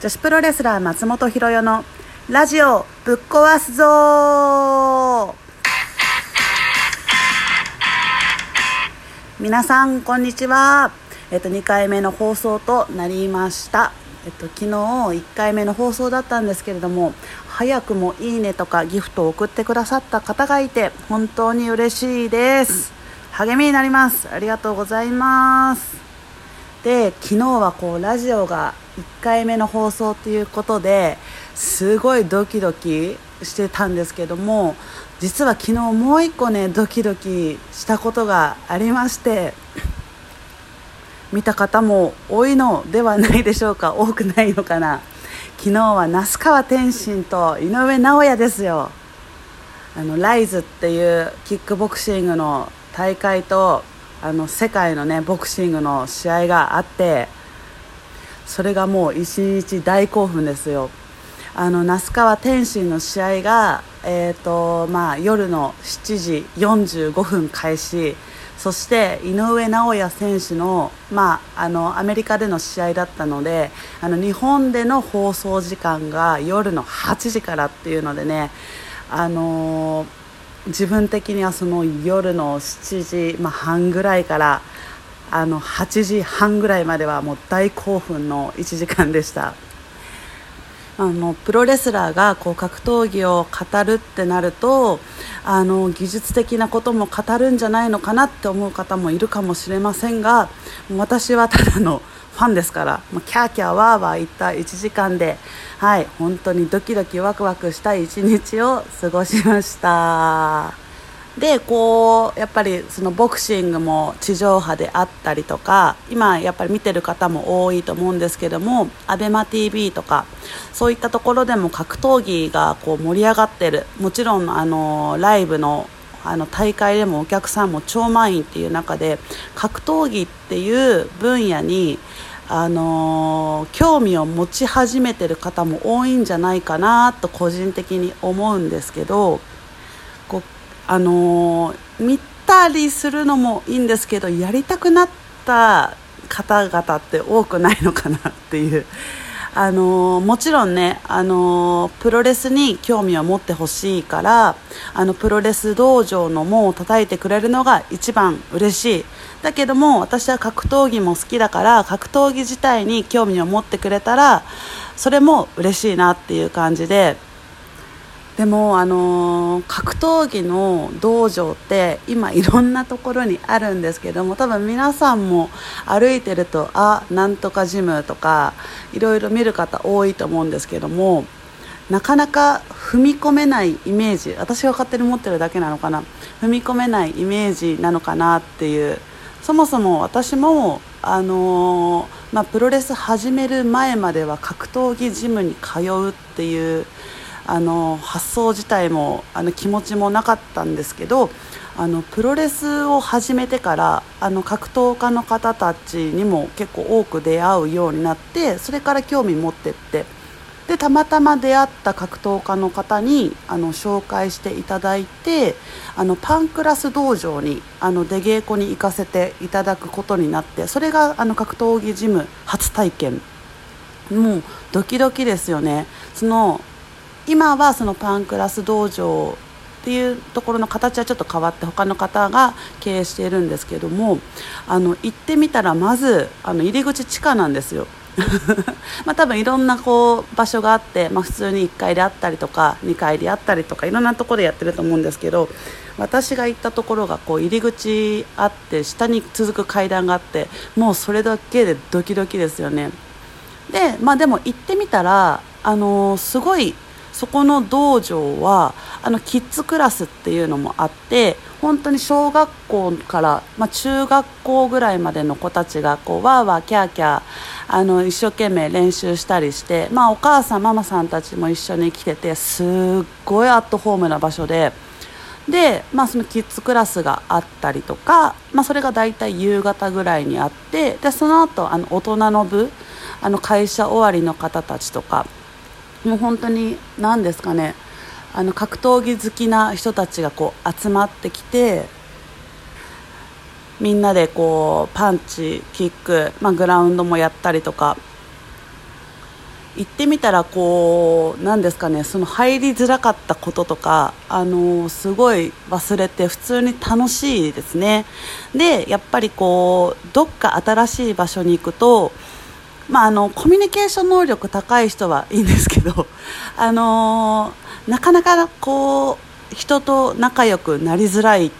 女子プロレスラー松本ひろのラジオぶっ壊すぞ皆さんこんにちは。えっと2回目の放送となりました。えっと昨日1回目の放送だったんですけれども早くもいいねとかギフトを送ってくださった方がいて本当に嬉しいです。励みになります。ありがとうございます。で昨日はこうラジオが1回目の放送ということですごいドキドキしてたんですけども実は昨日もう一個ねドキドキしたことがありまして見た方も多いのではないでしょうか。多くないのかな。昨日は那須川天心と井上尚弥ですよ。あのライズっていうキックボクシングの大会とあの世界のねボクシングの試合があってそれがもう一日大興奮ですよ。あの那須川天心の試合が、えーとまあ、夜の7時45分開始。そして井上尚弥選手の,、まあ、あのアメリカでの試合だったのであの日本での放送時間が夜の8時からっていうのでね、あのー、自分的にはその夜の7時、まあ、半ぐらいからあの8時半ぐらいまではもう大興奮の1時間でしたあのプロレスラーがこう格闘技を語るってなるとあの技術的なことも語るんじゃないのかなって思う方もいるかもしれませんが私はただのファンですからもうキャーキャーワーワー言った1時間で、はい、本当にドキドキワクワクした一日を過ごしました。でこうやっぱりそのボクシングも地上波であったりとか今やっぱり見てる方も多いと思うんですけども ABEMATV とかそういったところでも格闘技がこう盛り上がってる。もちろんあのライブのあの大会でもお客さんも超満員っていう中で格闘技っていう分野にあのー、興味を持ち始めてる方も多いんじゃないかなと個人的に思うんですけどあの、見たりするのもいいんですけどやりたくなった方々って多くないのかなっていう。あの、もちろんね、あの、プロレスに興味を持ってほしいからあのプロレス道場の門を叩いてくれるのが一番嬉しいだけども私は格闘技も好きだから格闘技自体に興味を持ってくれたらそれも嬉しいなっていう感じででもあのー、格闘技の道場って今いろんなところにあるんですけども多分皆さんも歩いてるとあなんとかジムとかいろいろ見る方多いと思うんですけどもなかなか踏み込めないイメージ私が勝手に持ってるだけなのかな踏み込めないイメージなのかなっていうそもそも私もあのー、まあ、プロレス始める前までは格闘技ジムに通うっていうあの発想自体もあの気持ちもなかったんですけどあのプロレスを始めてからあの格闘家の方たちにも結構多く出会うようになってそれから興味持ってってでたまたま出会った格闘家の方にあの紹介していただいてあのパンクラス道場にあの出稽古に行かせていただくことになってそれがあの格闘技ジム初体験。もうドキドキですよね。その今はそのパンクラス道場っていうところの形はちょっと変わって他の方が経営しているんですけどもあの行ってみたらまずあの入り口地下なんですよ。まあ多分いろんなこう場所があって、まあ、普通に1階であったりとか2階であったりとかいろんなところでやってると思うんですけど私が行ったところがこう入り口あって下に続く階段があってもうそれだけでドキドキですよね。でまあでも行ってみたらあのー、すごいそこの道場はあのキッズクラスっていうのもあって本当に小学校から、まあ、中学校ぐらいまでの子たちがこうわーわーキャーキャーあの一生懸命練習したりして、まあ、お母さんママさんたちも一緒に来ててすっごいアットホームな場所で。で、まあ、そのキッズクラスがあったりとか、まあ、それが大体夕方ぐらいにあってでその後あの大人の部あの会社終わりの方たちとかもう本当に何ですかね。あの格闘技好きな人たちがこう集まってきてみんなでこうパンチキック、まあ、グラウンドもやったりとか。行ってみたらこうなんですかね。その入りづらかったこととかあのすごい忘れて普通に楽しいですね。でやっぱりこうどっか新しい場所に行くとまあ、あのコミュニケーション能力高い人はいいんですけど、あのなかなかこう人と仲良くなりづらい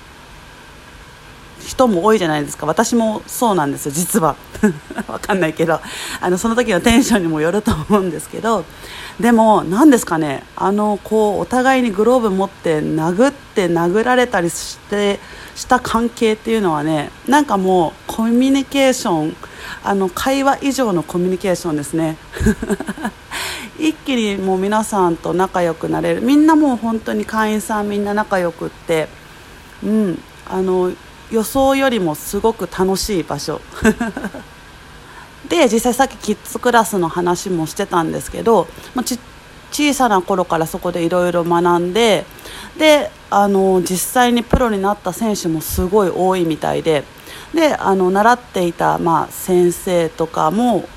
人も多いじゃないですか。私もそうなんですよ実は。わかんないけど。あのその時のテンションにもよると思うんですけど。でも何ですかね。あのこうお互いにグローブ持って殴って殴られたりしてした関係っていうのはねなんかもうコミュニケーションあの会話以上のコミュニケーションですね。一気にもう皆さんと仲良くなれる。みんなもう本当に会員さんみんな仲良くってうんあの予想よりもすごく楽しい場所。で実際さっきキッズクラスの話もしてたんですけど、まあ、ち小さな頃からそこでいろいろ学んでであの実際にプロになった選手もすごい多いみたいでであの習っていた、まあ、先生とかも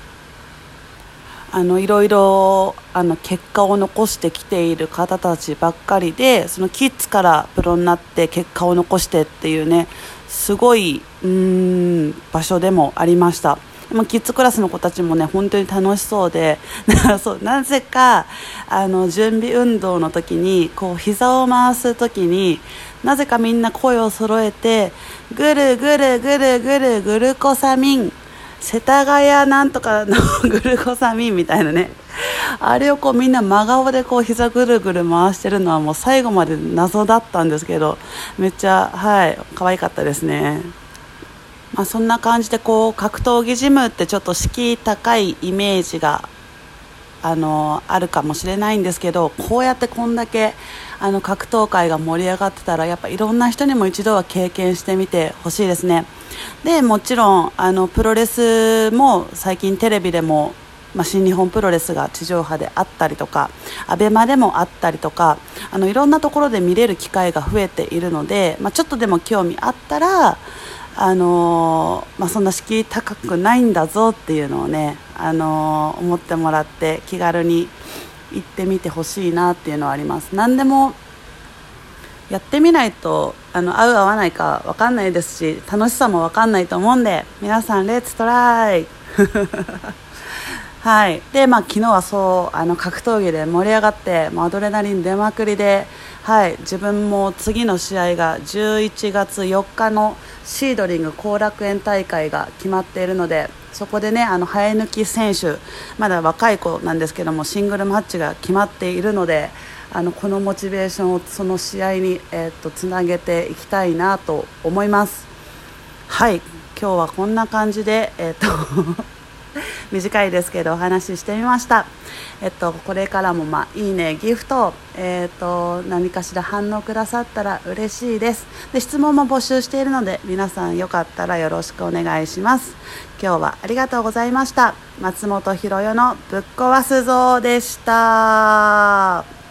あのいろいろあの結果を残してきている方たちばっかりでそのキッズからプロになって結果を残してっていうねすごいうん場所でもありました。もキッズクラスの子たちもね本当に楽しそうで そうなぜかあの準備運動の時にこう膝を回す時になぜかみんな声を揃えてぐるぐるぐるぐるグルコサミン世田谷なんとかのグルコサミンみたいなねあれをこうみんな真顔でこう膝ぐるぐる回してるのはもう最後まで謎だったんですけどめっちゃはい可愛かったですね。まあ、そんな感じでこう格闘技ジムってちょっと敷居高いイメージがあのあるかもしれないんですけどこうやってこんだけあの格闘界が盛り上がってたらやっぱいろんな人にも一度は経験してみてほしいですね。でもちろんあのプロレスも最近テレビでもまあ、新日本プロレスが地上波であったりとか ABEMA でもあったりとかあのいろんなところで見れる機会が増えているので、まあ、ちょっとでも興味あったら、あの、まあ、そんな敷居高くないんだぞっていうのをね、あの、思ってもらって気軽に行ってみてほしいなっていうのはあります。何でもやってみないとあの合う合わないか分かんないですし楽しさも分かんないと思うんで皆さんレッツトライ はいでまあ、昨日はそうあの格闘技で盛り上がってもうアドレナリン出まくりで、はい、自分も次の試合が11月4日のシードリング後楽園大会が決まっているのでそこでねあの生え抜き選手まだ若い子なんですけどもシングルマッチが決まっているのであのこのモチベーションをその試合に、えー、っとつなげていきたいなと思います。はい今日はこんな感じで、えー、っと短いですけどお話ししてみました。えっと、これからも、まあ、いいね、ギフト、えっと、何かしら反応くださったら嬉しいですで。質問も募集しているので、皆さんよかったらよろしくお願いします。今日はありがとうございました。松本ひろのぶっ壊すぞでした。